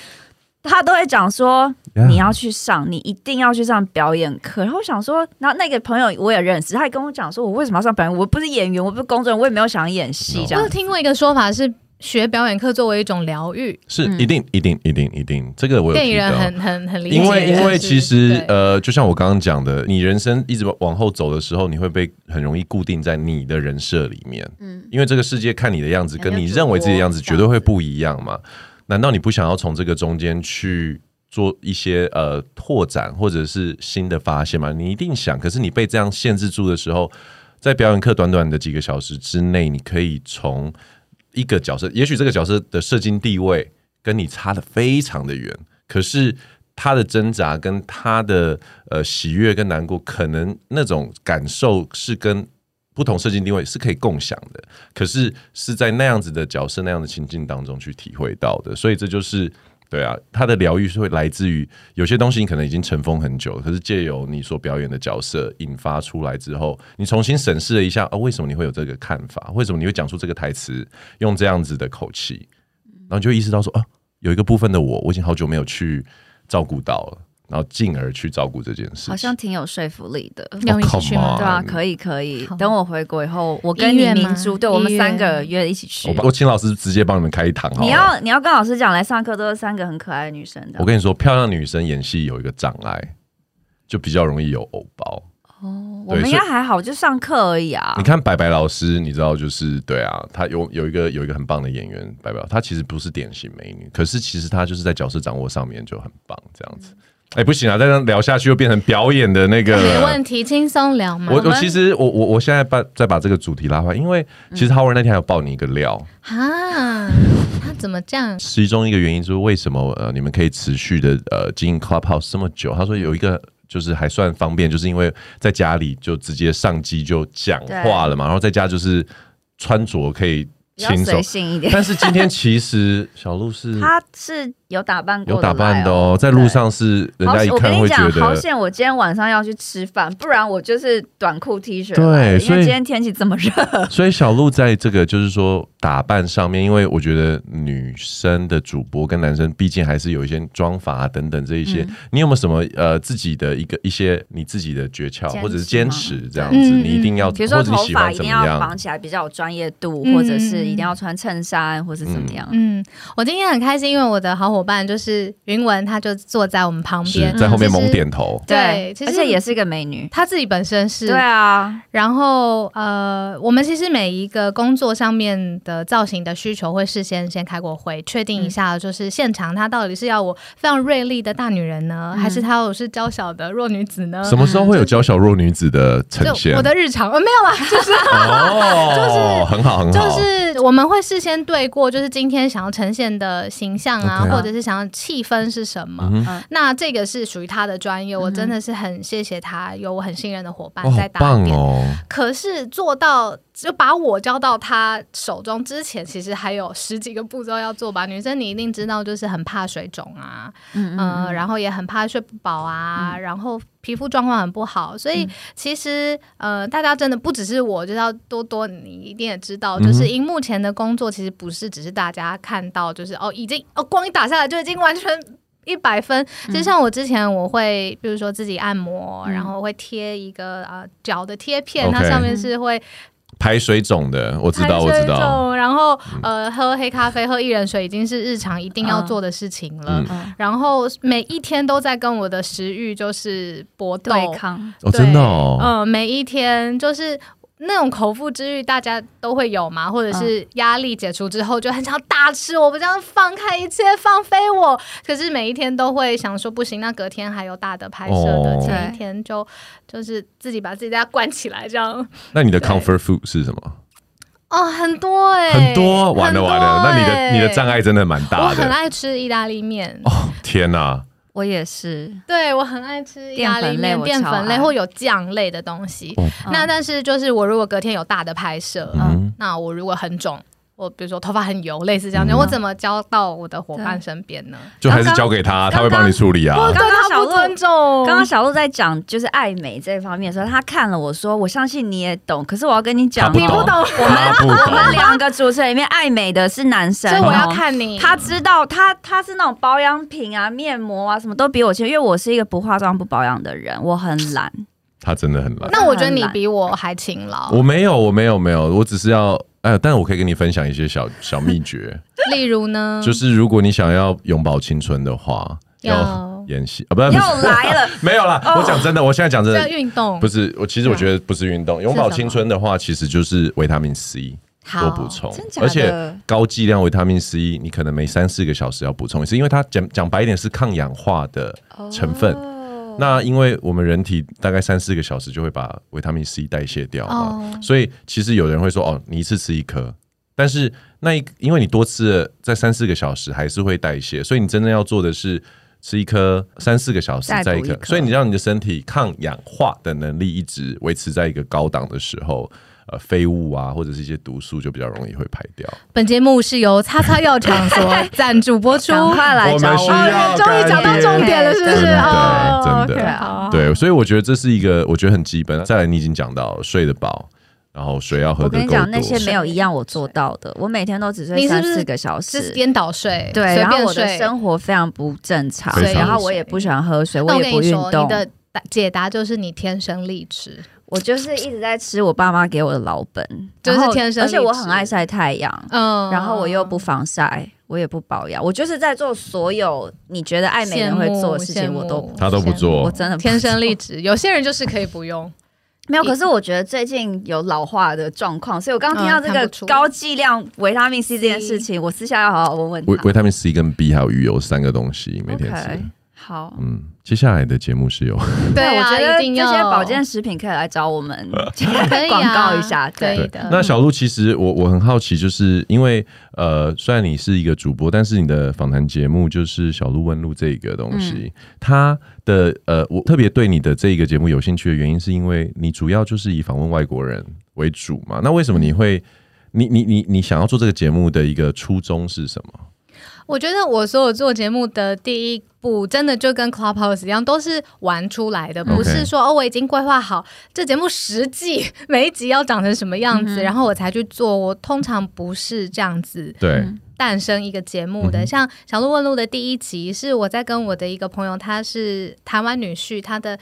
他都会讲说你要去上，你一定要去上表演课。然后我想说，然后那个朋友我也认识，他也跟我讲说，我为什么要上表演？我不是演员，我不是工作人员，我也没有想演戏。这样，我听过一个说法是。学表演课作为一种疗愈，是一定一定一定一定，这个我有电影人很很很理解。因为因为其实呃，就像我刚刚讲的，你人生一直往后走的时候，你会被很容易固定在你的人设里面。嗯，因为这个世界看你的样子，跟你认为自己的样子绝对会不一样嘛。难道你不想要从这个中间去做一些呃拓展，或者是新的发现吗？你一定想，可是你被这样限制住的时候，在表演课短短的几个小时之内，你可以从。一个角色，也许这个角色的射精地位跟你差的非常的远，可是他的挣扎跟他的呃喜悦跟难过，可能那种感受是跟不同射精地位是可以共享的，可是是在那样子的角色那样的情境当中去体会到的，所以这就是。对啊，他的疗愈是会来自于有些东西，你可能已经尘封很久，可是借由你所表演的角色引发出来之后，你重新审视了一下，啊，为什么你会有这个看法？为什么你会讲出这个台词，用这样子的口气，然后就意识到说，啊，有一个部分的我，我已经好久没有去照顾到了。然后进而去照顾这件事，好像挺有说服力的。要一起去吗？对啊，可以可以。等我回国以后，我跟你明珠，对我们三个约一起去。我我请老师直接帮你们开一堂。你要你要跟老师讲，来上课都是三个很可爱的女生。我跟你说，漂亮女生演戏有一个障碍，就比较容易有偶包。哦，我们应该还好，就上课而已啊。你看白白老师，你知道就是对啊，她有有一个有一个很棒的演员白白，她其实不是典型美女，可是其实她就是在角色掌握上面就很棒，这样子。哎，不行啊！再这样聊下去，又变成表演的那个。没问题，轻松聊嘛。我我其实我我我现在把再把这个主题拉回来，因为其实 Howard 那天还有爆你一个料啊，他怎么这样？其中一个原因就是为什么呃你们可以持续的呃经营 Clubhouse 这么久？他说有一个就是还算方便，就是因为在家里就直接上机就讲话了嘛，然后在家就是穿着可以轻松一点。但是今天其实小鹿是 他是。有打扮过，有打扮的哦，在路上是人家一看会觉得。好险，我今天晚上要去吃饭，不然我就是短裤 T 恤。对，因为今天天气这么热，所以小鹿在这个就是说打扮上面，因为我觉得女生的主播跟男生毕竟还是有一些妆法啊等等这一些。你有没有什么呃自己的一个一些你自己的诀窍，或者是坚持这样子？你一定要，比如说头发一定要绑起来比较有专业度，或者是一定要穿衬衫，或者怎么样？嗯，我今天很开心，因为我的好伙伴就是云文，她就坐在我们旁边，在后面猛点头。对，而且也是一个美女，她自己本身是。对啊。然后呃，我们其实每一个工作上面的造型的需求会事先先开过会，确定一下，就是现场她到底是要我非常锐利的大女人呢，还是她要我是娇小的弱女子呢？什么时候会有娇小弱女子的呈现？我的日常呃没有啊，就是哦，就是很好很好，就是我们会事先对过，就是今天想要呈现的形象啊，或者是想要。气氛是什么？嗯、那这个是属于他的专业，我真的是很谢谢他，有我很信任的伙伴在打点。哦哦、可是做到就把我交到他手中之前，其实还有十几个步骤要做吧？女生你一定知道，就是很怕水肿啊，嗯，嗯，呃，然后也很怕睡不饱啊，嗯、然后皮肤状况很不好，所以其实呃，大家真的不只是我，就要多多，你一定也知道，就是荧幕前的工作其实不是只是大家看到，就是哦，已经哦，光一打下来就已经。完全一百分，就像我之前我会，比如说自己按摩，嗯、然后会贴一个啊脚的贴片它上面是会排水肿的，我知道我知道。然后呃，喝黑咖啡、喝薏仁水已经是日常一定要做的事情了。嗯、然后每一天都在跟我的食欲就是搏斗对抗，哦，真的哦，嗯，每一天就是。那种口腹之欲大家都会有吗？或者是压力解除之后就很想大吃，我不这样放开一切放飞我。可是每一天都会想说不行，那隔天还有大的拍摄的，前一天就就是自己把自己在家关起来这样。那你的 comfort food 是什么？哦，很多哎，很多，完了完了，那你的你的障碍真的蛮大的。我很爱吃意大利面。哦，天哪！我也是，对我很爱吃意大利面，淀粉类或有酱类的东西。嗯、那但是就是我如果隔天有大的拍摄，嗯、那我如果很肿。我比如说头发很油，类似这样子，嗯、我怎么交到我的伙伴身边呢？就还是交给他，他会帮你处理啊。刚刚小鹿尊重，刚刚小鹿在讲就是爱美这方面的时候，他看了我说，我相信你也懂。可是我要跟你讲，你不懂。我们我们两个主持人里面爱美的是男生，所以我要看你。他知道他他是那种保养品啊、面膜啊什么都比我清，因为我是一个不化妆不保养的人，我很懒。他真的很懒。那我觉得你比我还勤劳。我没有，我没有，没有，我只是要。哎，但是我可以跟你分享一些小小秘诀。例如呢？就是如果你想要永葆青春的话，要演戏啊，不是又来了，没有啦。我讲真的，我现在讲真的，运动不是我。其实我觉得不是运动，永葆青春的话，其实就是维他命 C 多补充，而且高剂量维他命 C，你可能每三四个小时要补充一次，因为它讲讲白一点是抗氧化的成分。那因为我们人体大概三四个小时就会把维他命 C 代谢掉嘛，oh. 所以其实有人会说哦，你一次吃一颗，但是那一因为你多吃了，在三四个小时还是会代谢，所以你真正要做的是吃一颗三四个小时再一颗，所以你让你的身体抗氧化的能力一直维持在一个高档的时候。呃，废物啊，或者是一些毒素，就比较容易会排掉。本节目是由叉叉药厂所 赞助播出，快来找我！终于讲到重点了，是不是？对，真的，对，所以我觉得这是一个，我觉得很基本。再来，你已经讲到睡得饱，然后水要喝的。我跟你讲，那些没有一样我做到的。我每天都只睡三四个小时，是颠倒睡。对，然后我的生活非常不正常，然后我也不喜欢喝水，我也不运动。你的解答就是你天生丽质。我就是一直在吃我爸妈给我的老本，就是天生。而且我很爱晒太阳，嗯，然后我又不防晒，我也不保养，我就是在做所有你觉得爱美人会做的事情，我都他都不做，我真的天生丽质。有些人就是可以不用。没有，可是我觉得最近有老化的状况，所以我刚刚听到这个高剂量维他命 C 这件事情，我私下要好好问问。维维他命 C 跟 B 还有鱼油三个东西，每天吃。好，嗯，接下来的节目是有，对，我觉得这些保健食品可以来找我们，广告一下，对的。那小鹿，其实我我很好奇，就是因为呃，虽然你是一个主播，但是你的访谈节目就是小鹿问路这个东西，它的呃，我特别对你的这一个节目有兴趣的原因，是因为你主要就是以访问外国人为主嘛。那为什么你会，你你你你想要做这个节目的一个初衷是什么？我觉得我所有做节目的第一步，真的就跟 Clubhouse 一样，都是玩出来的，不是说哦，我已经规划好这节目实际每一集要长成什么样子，然后我才去做。我通常不是这样子对诞生一个节目的。像小鹿问路的第一集，是我在跟我的一个朋友，他是台湾女婿，他的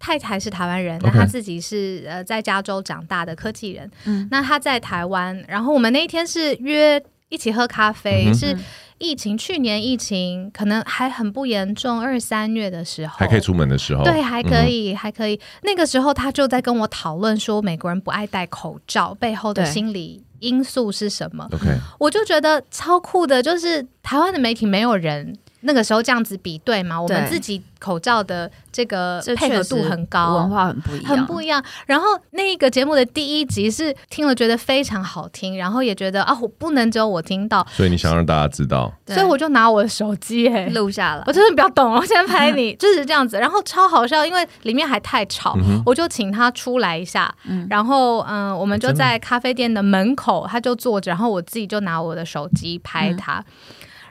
太太是台湾人，那他自己是呃在加州长大的科技人。嗯那他在台湾，然后我们那一天是约一起喝咖啡，是。疫情去年疫情可能还很不严重，二三月的时候还可以出门的时候，对，还可以，嗯、还可以。那个时候他就在跟我讨论说，美国人不爱戴口罩背后的心理因素是什么？OK，我就觉得超酷的，就是台湾的媒体没有人。那个时候这样子比对嘛，我们自己口罩的这个配合度很高，文化很不一样，很不一样。然后那个节目的第一集是听了觉得非常好听，然后也觉得啊，我不能只有我听到，所以你想让大家知道，所以我就拿我的手机哎录下了。我真的比较懂，我现在拍你 就是这样子，然后超好笑，因为里面还太吵，嗯、我就请他出来一下，嗯、然后嗯，我们就在咖啡店的门口，他就坐着，然后我自己就拿我的手机拍他。嗯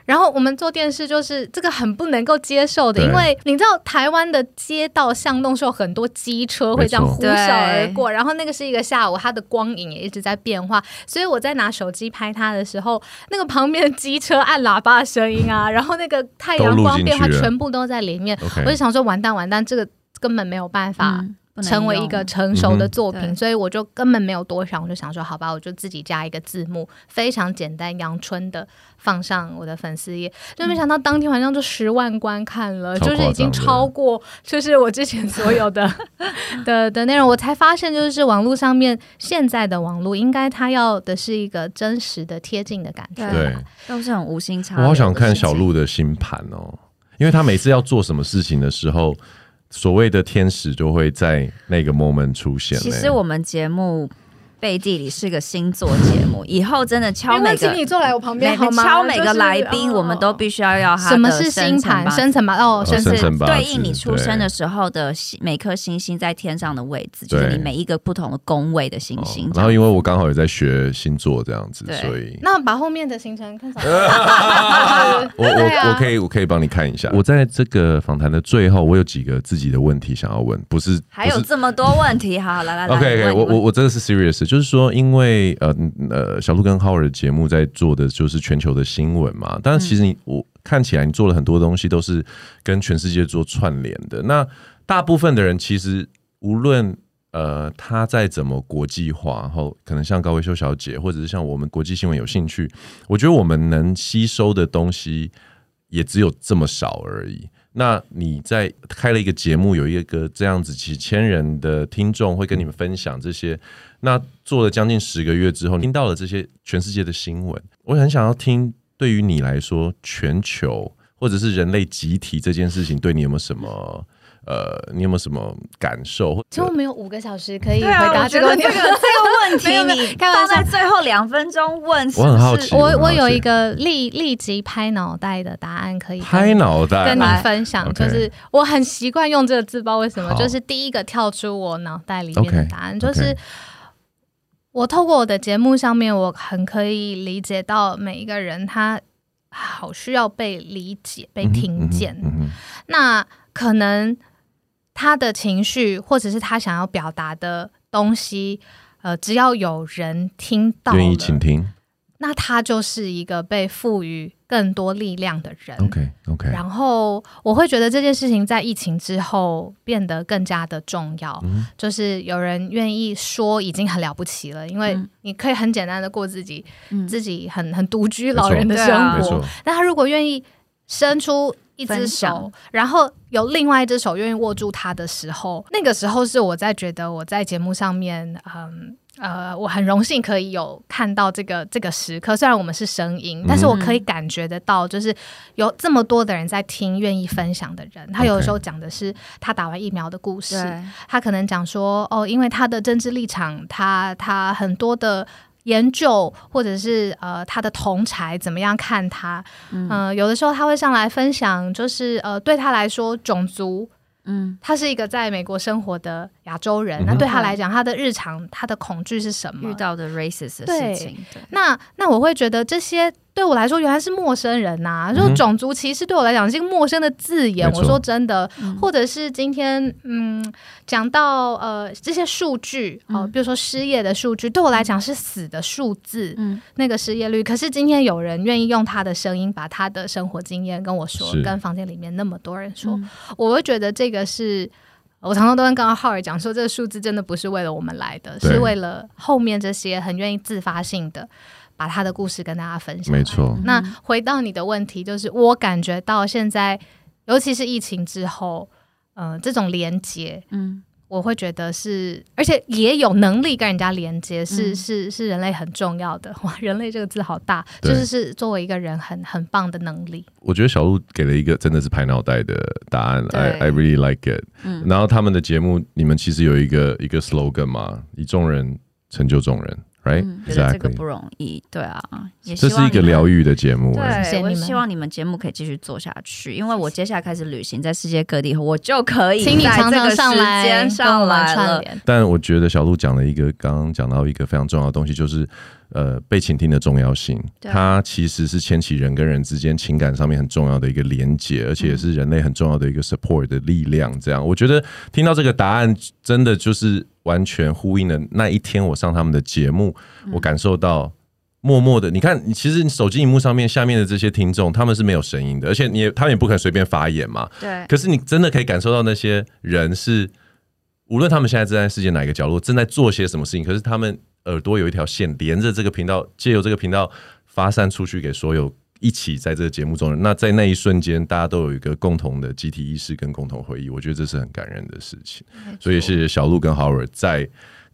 然后我们做电视就是这个很不能够接受的，因为你知道台湾的街道巷弄是有很多机车会这样呼啸而过，然后那个是一个下午，它的光影也一直在变化，所以我在拿手机拍它的时候，那个旁边的机车按喇叭的声音啊，然后那个太阳光变化全部都在里面，我就想说完蛋完蛋，这个根本没有办法。成为一个成熟的作品，所以我就根本没有多想，我就想说，好吧，我就自己加一个字幕，非常简单阳春的放上我的粉丝页，就没想到当天晚上就十万观看了，就是已经超过就是我之前所有的 的的内容，我才发现就是网络上面现在的网络应该他要的是一个真实的贴近的感觉，对，都是很无心插。我好想看小鹿的星盘哦，因为他每次要做什么事情的时候。所谓的天使就会在那个 moment 出现。其实我们节目。背地里是个星座节目，以后真的敲每个，请你坐来我旁边好吗？敲每个来宾，我们都必须要要他的什么是星盘、生辰八哦，生辰。对应你出生的时候的每颗星星在天上的位置，就是你每一个不同的宫位的星星。然后因为我刚好也在学星座这样子，所以那把后面的行程看上。我我我可以我可以帮你看一下。我在这个访谈的最后，我有几个自己的问题想要问，不是还有这么多问题？好，来来来，OK OK，我我我真的是 serious。就是说，因为呃呃，小鹿跟浩尔的节目在做的就是全球的新闻嘛。但是其实你我看起来，你做了很多东西都是跟全世界做串联的。那大部分的人其实无论呃他再怎么国际化，然后可能像高维修小姐，或者是像我们国际新闻有兴趣，我觉得我们能吸收的东西也只有这么少而已。那你在开了一个节目，有一个这样子几千人的听众会跟你们分享这些。那做了将近十个月之后，听到了这些全世界的新闻，我很想要听，对于你来说，全球或者是人类集体这件事情，对你有没有什么？呃，你有没有什么感受？其实我们有五个小时可以回答这个这个这 个问题。你放在最后两分钟问，我很好奇。我我有一个立立即拍脑袋的答案可以拍脑袋跟你分享，就是我很习惯用这个字，不知道为什么，就是第一个跳出我脑袋里面的答案，就是。我透过我的节目上面，我很可以理解到每一个人他好需要被理解、被听见。那可能他的情绪，或者是他想要表达的东西，呃，只要有人听到，愿意倾听，那他就是一个被赋予更多力量的人。OK OK。然后我会觉得这件事情在疫情之后变得更加的重要，嗯、就是有人愿意说已经很了不起了，因为你可以很简单的过自己、嗯、自己很很独居老人的生活。那他如果愿意伸出一只手，然后有另外一只手愿意握住他的时候，那个时候是我在觉得我在节目上面，嗯呃，我很荣幸可以有看到这个这个时刻。虽然我们是声音，但是我可以感觉得到，就是有这么多的人在听，愿意分享的人。他有的时候讲的是他打完疫苗的故事，他可能讲说哦，因为他的政治立场，他他很多的。研究或者是呃他的同才怎么样看他？嗯、呃，有的时候他会上来分享，就是呃对他来说种族，嗯，他是一个在美国生活的亚洲人，嗯、那对他来讲，他的日常他的恐惧是什么？遇到的 racist 的事情。那那我会觉得这些。对我来说，原来是陌生人呐、啊！就种族歧视对我来讲是一个陌生的字眼。我说真的，或者是今天，嗯，讲到呃这些数据哦、呃，比如说失业的数据，对我来讲是死的数字。嗯，那个失业率，可是今天有人愿意用他的声音，把他的生活经验跟我说，跟房间里面那么多人说，我会觉得这个是我常常都跟刚刚浩尔讲说，这个数字真的不是为了我们来的，是为了后面这些很愿意自发性的。把他的故事跟大家分享。没错。那回到你的问题，就是我感觉到现在，尤其是疫情之后，嗯、呃，这种连接，嗯，我会觉得是，而且也有能力跟人家连接，是、嗯、是是人类很重要的。哇，人类这个字好大，就是是作为一个人很很棒的能力。我觉得小鹿给了一个真的是拍脑袋的答案，I I really like it。嗯。然后他们的节目，你们其实有一个一个 slogan 嘛，以众人成就众人。Right? 嗯，觉得这个不容易，对啊，也这是一个疗愈的节目。对，我希望你们节目可以继续做下去，因为我接下来开始旅行，在世界各地，我就可以请你常常上来上来了。但我觉得小鹿讲了一个，刚刚讲到一个非常重要的东西，就是。呃，被倾听的重要性，它其实是牵起人跟人之间情感上面很重要的一个连接，而且也是人类很重要的一个 support 的力量。这样，我觉得听到这个答案，真的就是完全呼应了那一天我上他们的节目，我感受到默默的，你看，你其实你手机荧幕上面下面的这些听众，他们是没有声音的，而且你也他们也不可能随便发言嘛。对。可是你真的可以感受到那些人是，无论他们现在正在世界哪一个角落，正在做些什么事情，可是他们。耳朵有一条线连着这个频道，借由这个频道发散出去给所有一起在这个节目中的人。那在那一瞬间，大家都有一个共同的集体意识跟共同回忆，我觉得这是很感人的事情。所以谢谢小鹿跟 Howard 在。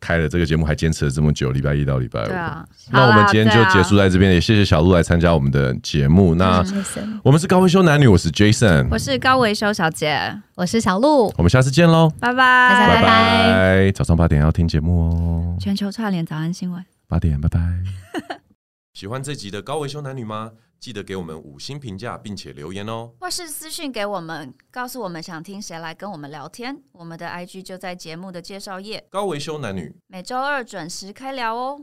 开了这个节目还坚持了这么久，礼拜一到礼拜五。啊、那我们今天就结束在这边，也谢谢小鹿来参加我们的节目。那我们是高维修男女，我是 Jason，我是高维修小姐，我是小鹿。我们下次见喽，拜拜拜拜。早上八点要听节目哦。全球串联早安新闻，八点拜拜。喜欢这集的高维修男女吗？记得给我们五星评价，并且留言哦，或是私讯给我们，告诉我们想听谁来跟我们聊天。我们的 IG 就在节目的介绍页。高维修男女，每周二准时开聊哦。